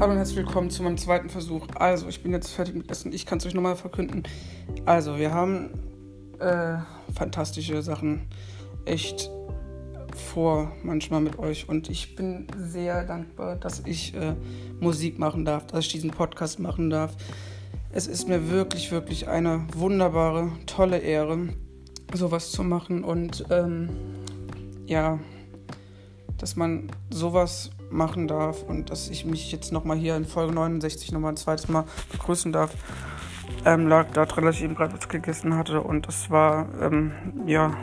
Hallo und herzlich willkommen zu meinem zweiten Versuch. Also, ich bin jetzt fertig mit Essen. Ich kann es euch nochmal verkünden. Also, wir haben äh, fantastische Sachen echt vor manchmal mit euch und ich bin sehr dankbar, dass ich äh, Musik machen darf, dass ich diesen Podcast machen darf. Es ist mir wirklich, wirklich eine wunderbare, tolle Ehre, sowas zu machen und ähm, ja, dass man sowas machen darf und dass ich mich jetzt nochmal hier in Folge 69 nochmal ein zweites Mal begrüßen darf. Ähm, lag daran, dass ich eben gerade was gegessen hatte und das war, ähm, ja,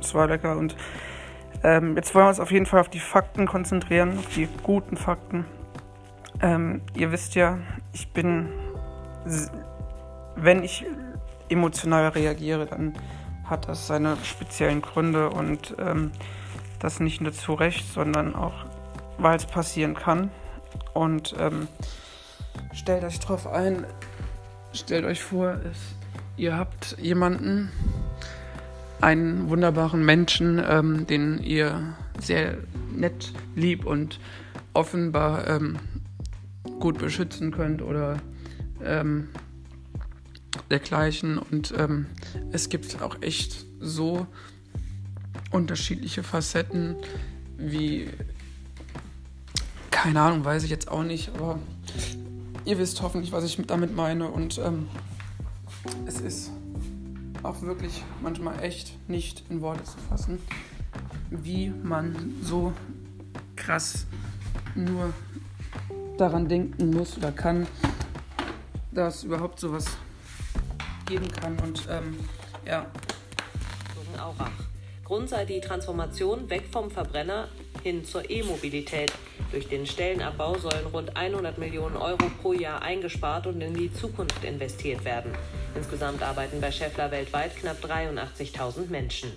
es war lecker und ähm, jetzt wollen wir uns auf jeden Fall auf die Fakten konzentrieren, auf die guten Fakten. Ähm, ihr wisst ja, ich bin, wenn ich emotional reagiere, dann hat das seine speziellen Gründe und ähm, das nicht nur zu Recht, sondern auch, weil es passieren kann. Und ähm, stellt euch drauf ein, stellt euch vor, es, ihr habt jemanden, einen wunderbaren Menschen, ähm, den ihr sehr nett, lieb und offenbar ähm, gut beschützen könnt oder ähm, dergleichen. Und ähm, es gibt auch echt so unterschiedliche Facetten wie, keine Ahnung, weiß ich jetzt auch nicht, aber ihr wisst hoffentlich, was ich damit meine. Und ähm, es ist auch wirklich manchmal echt nicht in Worte zu fassen, wie man so krass nur daran denken muss oder kann, dass überhaupt sowas geben kann. Und ähm, ja. Aurach. Grund sei die Transformation weg vom Verbrenner hin zur E-Mobilität. Durch den Stellenabbau sollen rund 100 Millionen Euro pro Jahr eingespart und in die Zukunft investiert werden. Insgesamt arbeiten bei Scheffler weltweit knapp 83.000 Menschen.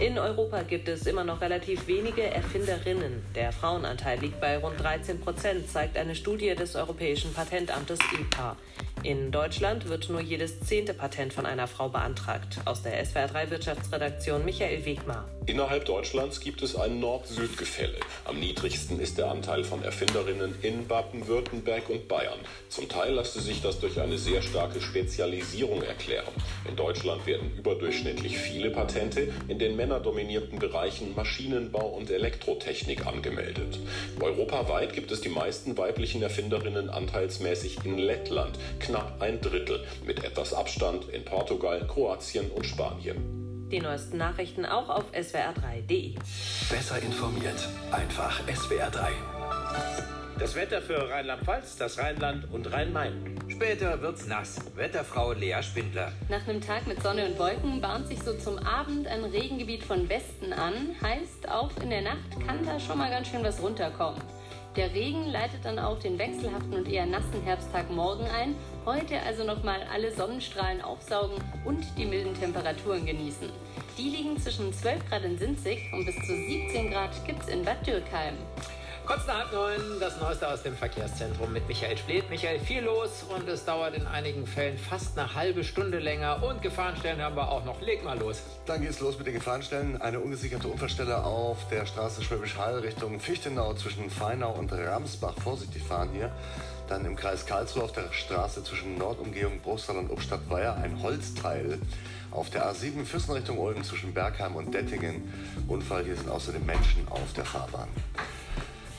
In Europa gibt es immer noch relativ wenige Erfinderinnen. Der Frauenanteil liegt bei rund 13 Prozent, zeigt eine Studie des Europäischen Patentamtes EPA. In Deutschland wird nur jedes zehnte Patent von einer Frau beantragt. Aus der SWR3 Wirtschaftsredaktion Michael Wegmar. Innerhalb Deutschlands gibt es ein Nord-Süd-Gefälle. Am niedrigsten ist der Anteil von Erfinderinnen in Baden-Württemberg und Bayern. Zum Teil lasse sich das durch eine sehr starke Spezialisierung erklären. In Deutschland werden überdurchschnittlich viele Patente in den männerdominierten Bereichen Maschinenbau und Elektrotechnik angemeldet. Europaweit gibt es die meisten weiblichen Erfinderinnen anteilsmäßig in Lettland, knapp ein Drittel, mit etwas Abstand in Portugal, Kroatien und Spanien. Die neuesten Nachrichten auch auf swr3.de. Besser informiert, einfach SWR3. Das Wetter für Rheinland-Pfalz, das Rheinland und Rhein-Main. Später wird's nass. Wetterfrau Lea Spindler. Nach einem Tag mit Sonne und Wolken bahnt sich so zum Abend ein Regengebiet von Westen an. Heißt, auch in der Nacht kann da schon mal ganz schön was runterkommen. Der Regen leitet dann auch den wechselhaften und eher nassen Herbsttag morgen ein. Heute also nochmal alle Sonnenstrahlen aufsaugen und die milden Temperaturen genießen. Die liegen zwischen 12 Grad in Sinzig und bis zu 17 Grad gibt's in Bad Dürkheim. Kurz nach halb neun, das Neueste aus dem Verkehrszentrum mit Michael Splet. Michael, viel los und es dauert in einigen Fällen fast eine halbe Stunde länger. Und Gefahrenstellen haben wir auch noch. Leg mal los. Dann geht's los mit den Gefahrenstellen. Eine ungesicherte Unfallstelle auf der Straße Schwäbisch Hall Richtung Fichtenau zwischen Feinau und Ramsbach. Vorsichtig fahren hier. Dann im Kreis Karlsruhe auf der Straße zwischen Nordumgehung Bruchsal und Obstadtweier ein Holzteil. Auf der A7 Füssen Richtung Ulm zwischen Bergheim und Dettingen. Unfall, hier sind außerdem Menschen auf der Fahrbahn.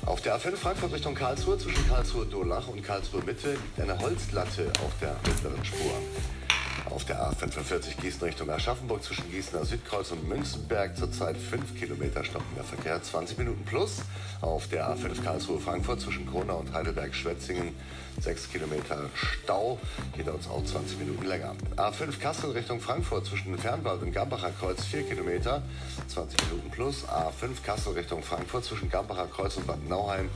Auf der A5 Frankfurt Richtung Karlsruhe zwischen Karlsruhe-Durlach und Karlsruhe-Mitte liegt eine Holzlatte auf der mittleren Spur. Auf der A45 Gießen Richtung Aschaffenburg zwischen Gießener Südkreuz und Münzenberg zurzeit 5 Kilometer stockender Verkehr, 20 Minuten plus. Auf der A5 Karlsruhe Frankfurt zwischen Kronau und Heidelberg Schwetzingen 6 Kilometer Stau, dauert es auch 20 Minuten länger. A5 Kassel Richtung Frankfurt zwischen Fernwald und Gambacher Kreuz 4 Kilometer, 20 Minuten plus. A5 Kassel Richtung Frankfurt zwischen Gambacher Kreuz und Bad Nauheim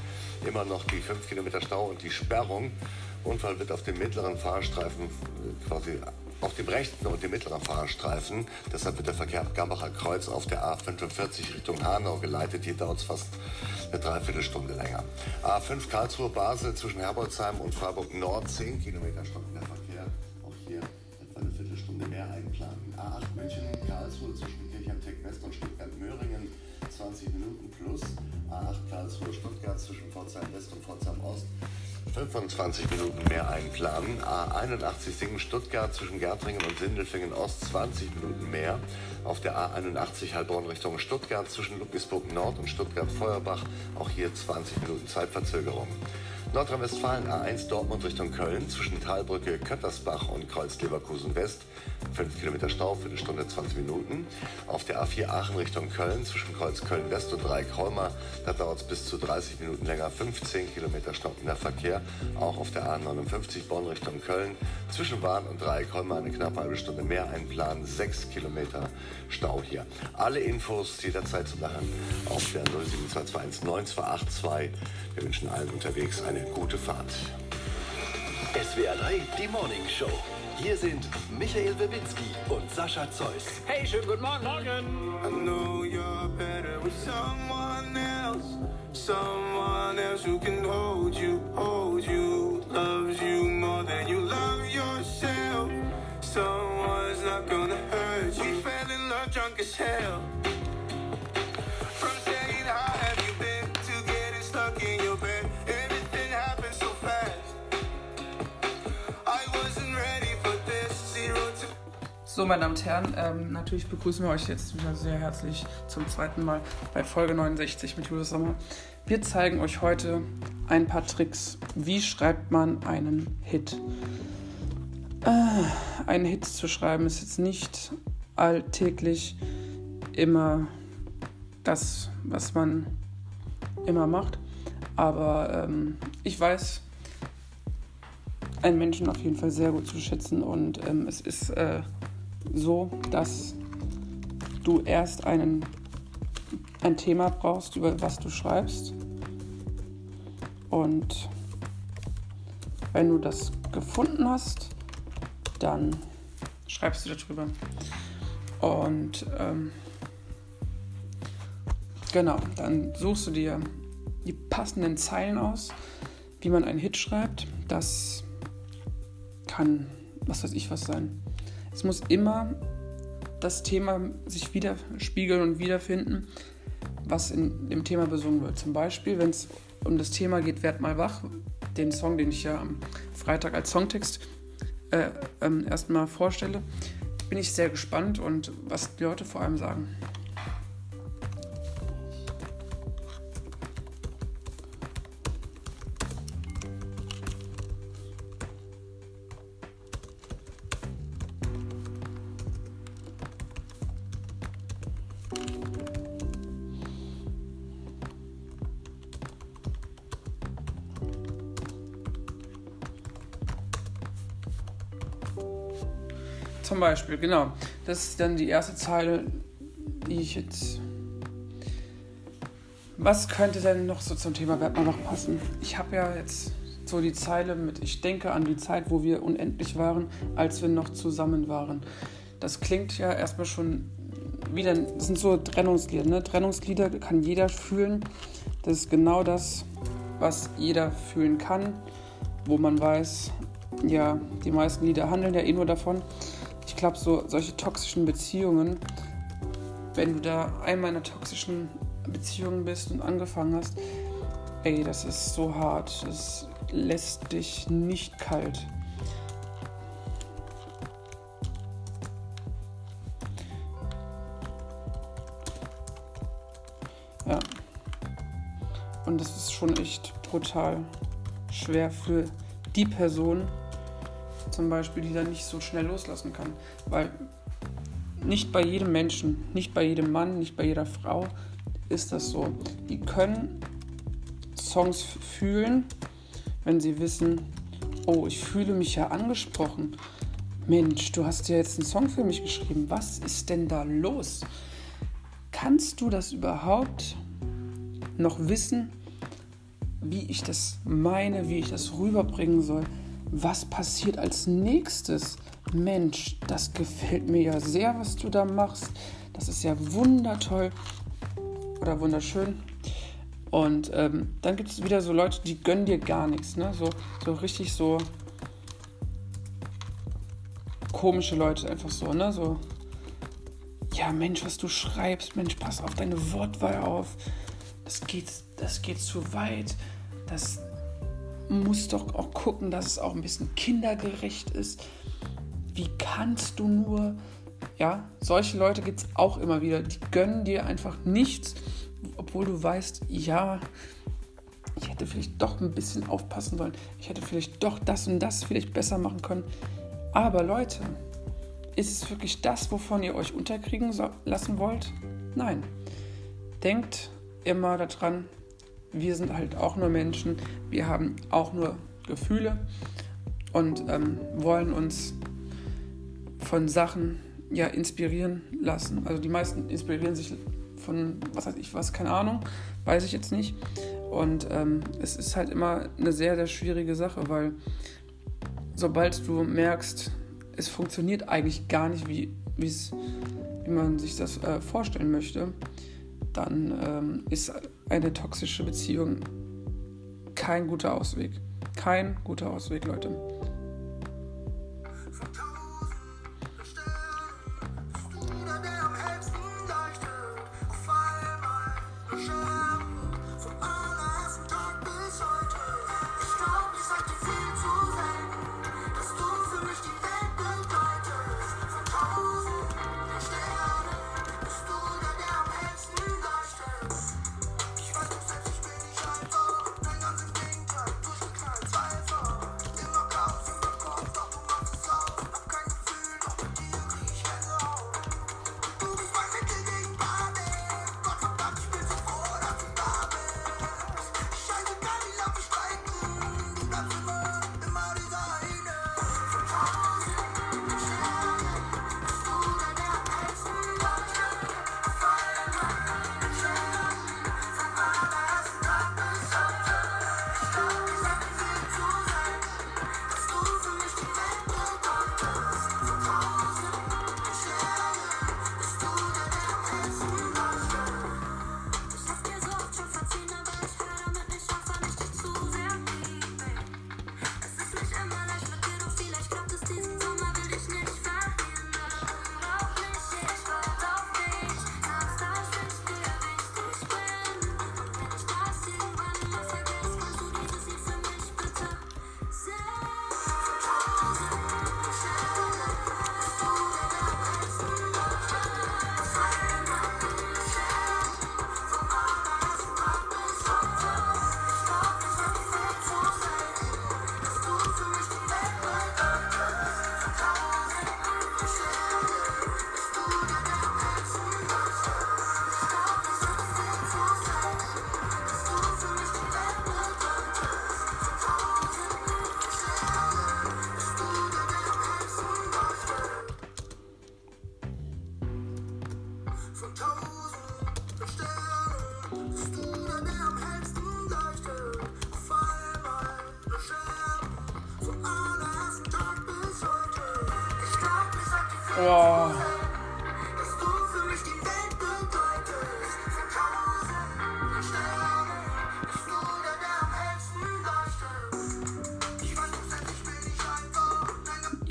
immer noch die 5 Kilometer Stau und die Sperrung. Unfall wird auf dem mittleren Fahrstreifen quasi auf dem rechten und dem mittleren Fahrstreifen. Deshalb wird der Verkehr ab Gambacher Kreuz auf der A45 Richtung Hanau geleitet. Hier dauert es fast eine Dreiviertelstunde länger. A5 Karlsruhe Basel zwischen Herbolzheim und Freiburg Nord 10 Kilometer stockender Verkehr. Auch hier etwa eine Viertelstunde mehr einplanen. A8 München Karlsruhe zwischen Kirchheim Tech West und Stuttgart Möhringen 20 Minuten plus. A8 Karlsruhe Stuttgart zwischen Pforzheim West und Pforzheim Ost 25 Minuten mehr einplanen. A81 Singen Stuttgart zwischen Gärtringen und Sindelfingen Ost 20 Minuten mehr. Auf der A81 Heilbronn Richtung Stuttgart zwischen Ludwigsburg Nord und Stuttgart Feuerbach auch hier 20 Minuten Zeitverzögerung. Nordrhein-Westfalen A1 Dortmund Richtung Köln zwischen Talbrücke, Köttersbach und Kreuz Leverkusen West 5 Kilometer Stau, Viertelstunde 20 Minuten. Auf der A4 Aachen Richtung Köln zwischen Kreuz Köln West und Dreieck-Holmer, da dauert es bis zu 30 Minuten länger, 15 Kilometer stockender Verkehr. Auch auf der A59 Bonn Richtung Köln zwischen Bahn und Dreieck-Holmer eine knappe halbe Stunde mehr einplanen, 6 Kilometer Stau hier. Alle Infos jederzeit zu machen auf der 07221 9282. Wir wünschen allen unterwegs eine gute Fahrt. SWR 3, die Morning Show. Hier sind Michael Wewinski und Sascha Zeus. Hey, schönen guten Morgen. I Someone else who can Meine Damen und Herren, ähm, natürlich begrüßen wir euch jetzt wieder sehr herzlich zum zweiten Mal bei Folge 69 mit Julius Sommer. Wir zeigen euch heute ein paar Tricks. Wie schreibt man einen Hit? Äh, einen Hit zu schreiben ist jetzt nicht alltäglich immer das, was man immer macht. Aber ähm, ich weiß, einen Menschen auf jeden Fall sehr gut zu schätzen und ähm, es ist äh, so, dass du erst einen, ein Thema brauchst, über was du schreibst. Und wenn du das gefunden hast, dann schreibst du darüber. Und ähm, genau, dann suchst du dir die passenden Zeilen aus, wie man einen Hit schreibt. Das kann, was weiß ich, was sein. Es muss immer das Thema sich widerspiegeln und wiederfinden, was in dem Thema besungen wird. Zum Beispiel, wenn es um das Thema geht, werd mal wach, den Song, den ich ja am Freitag als Songtext äh, ähm, erstmal vorstelle, bin ich sehr gespannt und was die Leute vor allem sagen. Beispiel, genau. Das ist dann die erste Zeile, die ich jetzt. Was könnte denn noch so zum Thema mal noch passen? Ich habe ja jetzt so die Zeile mit, ich denke an die Zeit, wo wir unendlich waren, als wir noch zusammen waren. Das klingt ja erstmal schon wieder, das sind so Trennungslieder. Ne? Trennungslieder kann jeder fühlen. Das ist genau das, was jeder fühlen kann, wo man weiß, ja, die meisten Lieder handeln ja eh nur davon. Ich glaube, so solche toxischen Beziehungen, wenn du da einmal in einer toxischen Beziehung bist und angefangen hast, ey, das ist so hart. Das lässt dich nicht kalt. Ja. Und das ist schon echt brutal schwer für die Person, zum Beispiel, die dann nicht so schnell loslassen kann. Weil nicht bei jedem Menschen, nicht bei jedem Mann, nicht bei jeder Frau ist das so. Die können Songs fühlen, wenn sie wissen, oh, ich fühle mich ja angesprochen. Mensch, du hast ja jetzt einen Song für mich geschrieben. Was ist denn da los? Kannst du das überhaupt noch wissen, wie ich das meine, wie ich das rüberbringen soll? Was passiert als nächstes? Mensch, das gefällt mir ja sehr, was du da machst. Das ist ja wundertoll oder wunderschön. Und ähm, dann gibt es wieder so Leute, die gönnen dir gar nichts. Ne? So, so richtig so komische Leute einfach so, ne? So, ja, Mensch, was du schreibst, Mensch, pass auf deine Wortwahl auf. Das geht das geht zu weit, das muss doch auch gucken, dass es auch ein bisschen kindergerecht ist. Wie kannst du nur? Ja, solche Leute gibt es auch immer wieder. Die gönnen dir einfach nichts, obwohl du weißt, ja, ich hätte vielleicht doch ein bisschen aufpassen sollen. Ich hätte vielleicht doch das und das vielleicht besser machen können. Aber Leute, ist es wirklich das, wovon ihr euch unterkriegen so lassen wollt? Nein. Denkt immer daran, wir sind halt auch nur Menschen, wir haben auch nur Gefühle und ähm, wollen uns von Sachen ja inspirieren lassen. Also die meisten inspirieren sich von, was weiß ich was, keine Ahnung, weiß ich jetzt nicht. Und ähm, es ist halt immer eine sehr, sehr schwierige Sache, weil sobald du merkst, es funktioniert eigentlich gar nicht, wie, wie man sich das äh, vorstellen möchte, dann ähm, ist eine toxische Beziehung kein guter Ausweg. Kein guter Ausweg, Leute.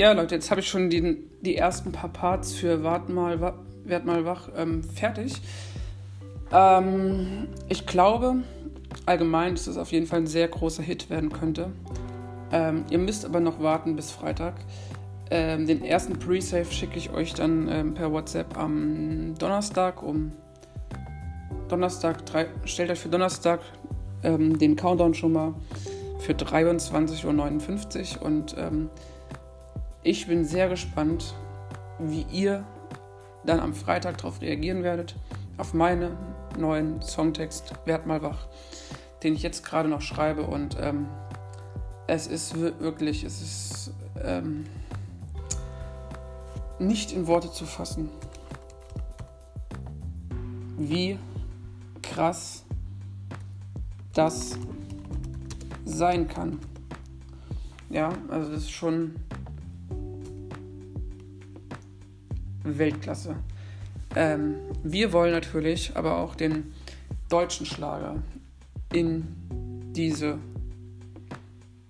Ja, Leute, jetzt habe ich schon die, die ersten paar Parts für Wart mal, Werd mal wach ähm, fertig. Ähm, ich glaube allgemein, dass es auf jeden Fall ein sehr großer Hit werden könnte. Ähm, ihr müsst aber noch warten bis Freitag. Ähm, den ersten Pre-Save schicke ich euch dann ähm, per WhatsApp am Donnerstag um Donnerstag, drei, stellt euch für Donnerstag ähm, den Countdown schon mal für 23.59 Uhr und ich bin sehr gespannt, wie ihr dann am Freitag darauf reagieren werdet, auf meinen neuen Songtext Werd mal wach, den ich jetzt gerade noch schreibe und ähm, es ist wirklich, es ist ähm, nicht in Worte zu fassen, wie krass das sein kann. Ja, also das ist schon Weltklasse. Ähm, wir wollen natürlich aber auch den deutschen Schlager in diese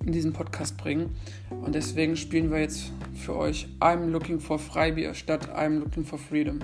in diesen Podcast bringen. Und deswegen spielen wir jetzt für euch I'm Looking for Freibier statt I'm Looking for Freedom.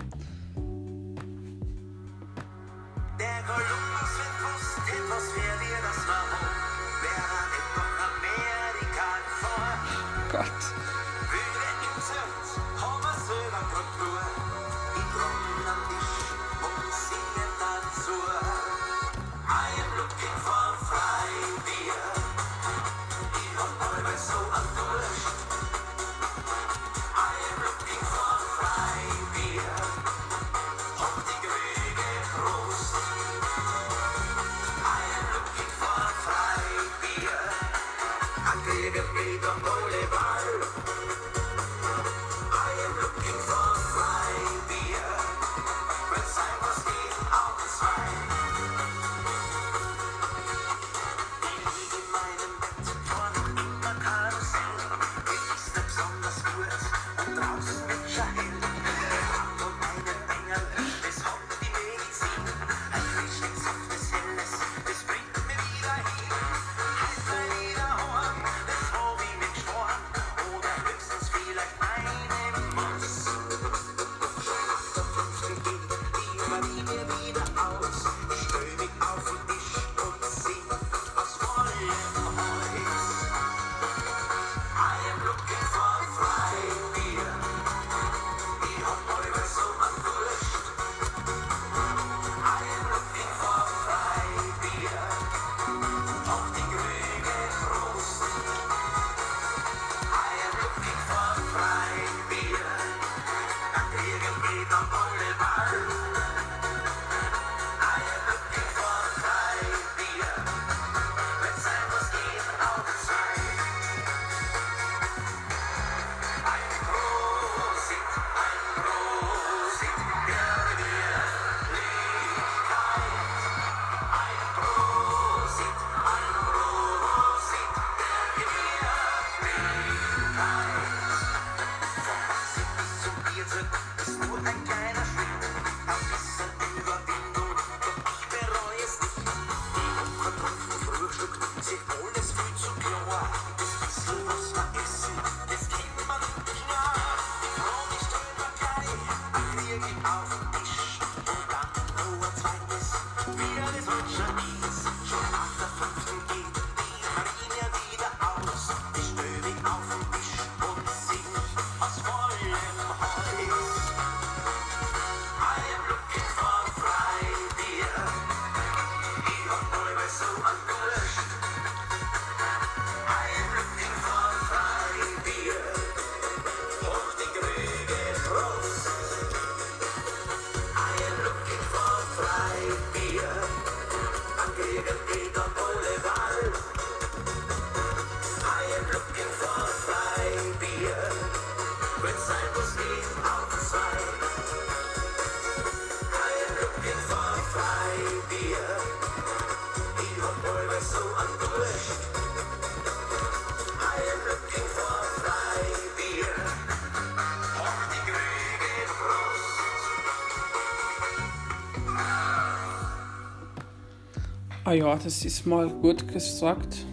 Ah ja, das ist mal gut gesagt.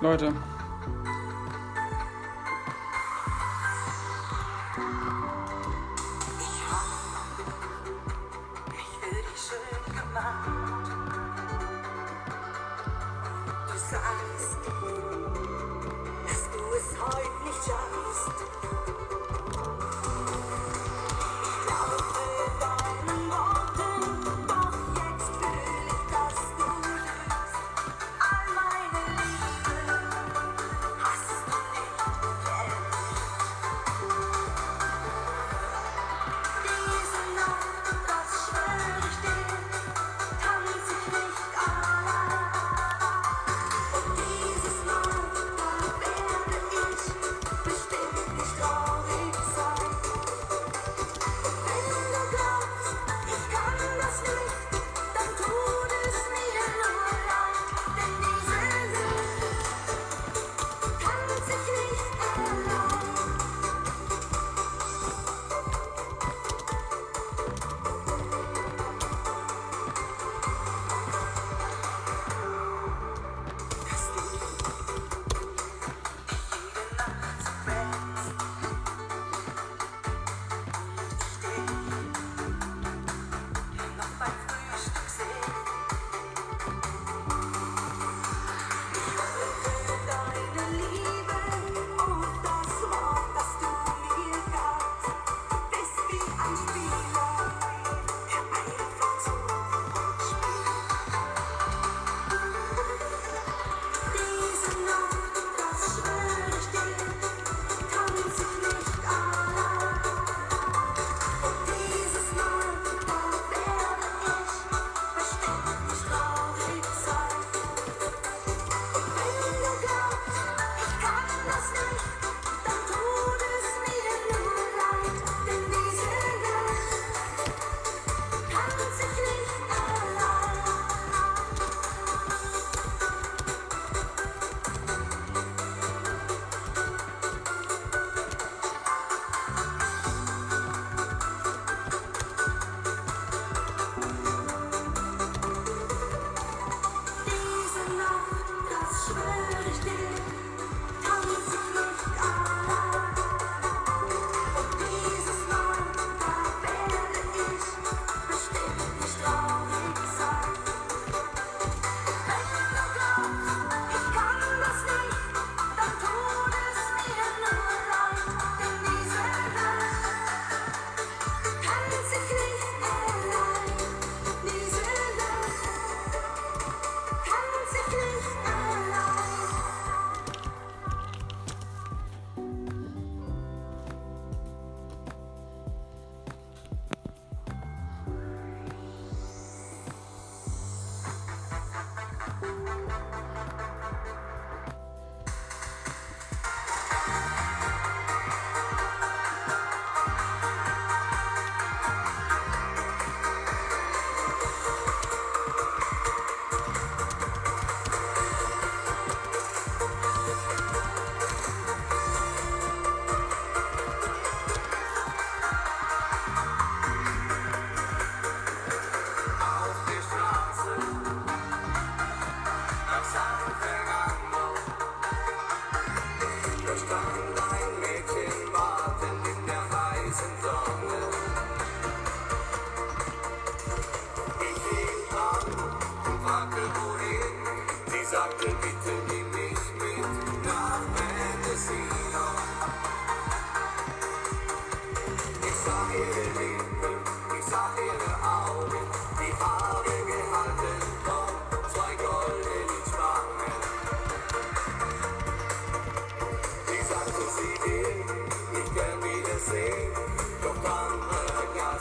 Leute.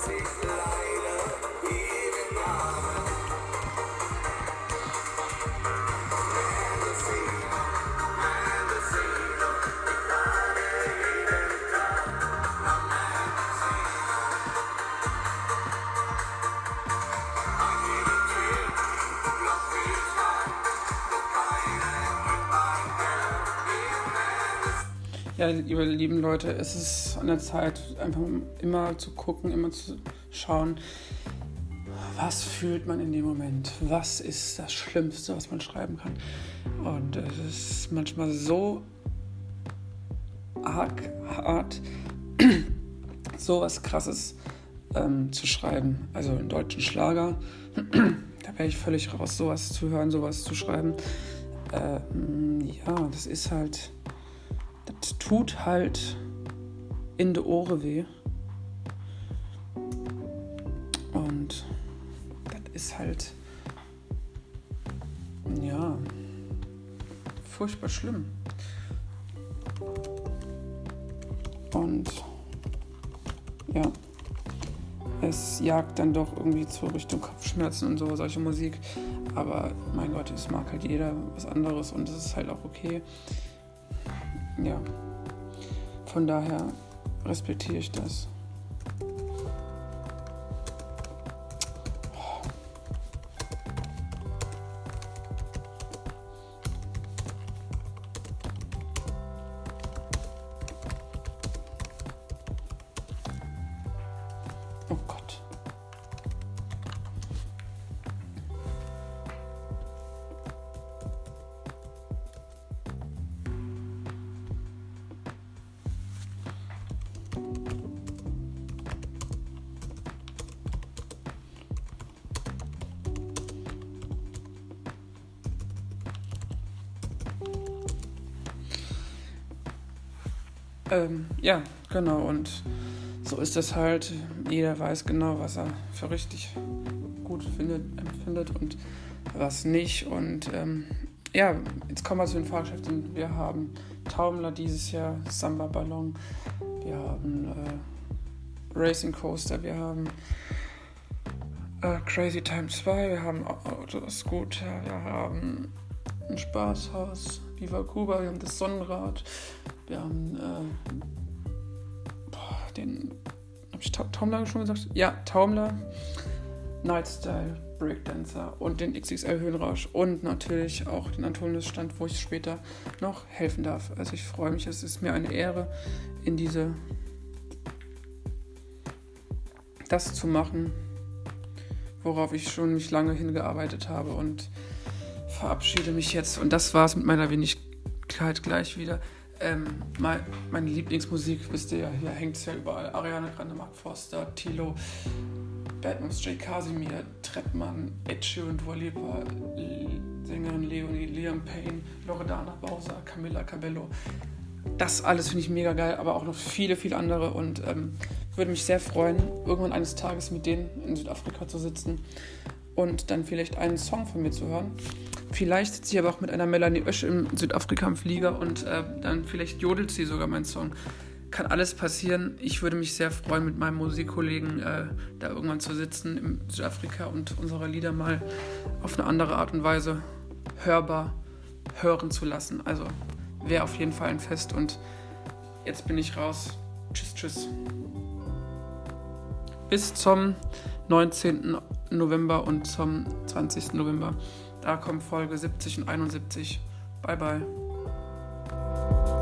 see. Ja, ihr lieben Leute, es ist an der Zeit, einfach immer zu gucken, immer zu schauen, was fühlt man in dem Moment? Was ist das Schlimmste, was man schreiben kann? Und es ist manchmal so arg hart, so was Krasses ähm, zu schreiben. Also einen deutschen Schlager, da wäre ich völlig raus, sowas zu hören, sowas zu schreiben. Ähm, ja, das ist halt das tut halt in die Ohren weh. Und das ist halt, ja, furchtbar schlimm. Und ja, es jagt dann doch irgendwie zur Richtung Kopfschmerzen und so, solche Musik. Aber mein Gott, es mag halt jeder was anderes und es ist halt auch okay ja, von daher respektiere ich das. Ähm, ja, genau. Und so ist es halt. Jeder weiß genau, was er für richtig gut findet, empfindet und was nicht. Und ähm, ja, jetzt kommen wir zu den Fahrgeschäften. Wir haben Taumler dieses Jahr, Samba Ballon, wir haben äh, Racing Coaster, wir haben äh, Crazy Time 2, wir haben Autoscooter, wir haben ein Spaßhaus, Viva Cuba, wir haben das Sonnenrad, wir haben äh, boah, den, habe ich Taumler schon gesagt? Ja, Taumler, Nightstyle, Breakdancer und den XXL Höhenrausch und natürlich auch den Antonius-Stand, wo ich später noch helfen darf. Also ich freue mich, es ist mir eine Ehre, in diese das zu machen, worauf ich schon mich lange hingearbeitet habe und verabschiede mich jetzt. Und das war es mit meiner wenig halt gleich wieder. Ähm, mein, meine Lieblingsmusik, wisst ihr ja, hier hängt es ja überall. Ariana Grande, Mark Forster, Tilo, Batman's J. Casimir, Treppmann, Ed Sheeran, Dua Sängerin Leonie, Liam Payne, Loredana Bowser, Camilla Cabello. Das alles finde ich mega geil, aber auch noch viele, viele andere und ähm, würde mich sehr freuen, irgendwann eines Tages mit denen in Südafrika zu sitzen und dann vielleicht einen Song von mir zu hören. Vielleicht sitze ich aber auch mit einer Melanie Oesch in Südafrika im Flieger und äh, dann vielleicht jodelt sie sogar meinen Song. Kann alles passieren. Ich würde mich sehr freuen, mit meinem Musikkollegen äh, da irgendwann zu sitzen in Südafrika und unsere Lieder mal auf eine andere Art und Weise hörbar hören zu lassen. Also wäre auf jeden Fall ein Fest und jetzt bin ich raus. Tschüss, tschüss. Bis zum 19. November und zum 20. November. Da kommen Folge 70 und 71. Bye, bye.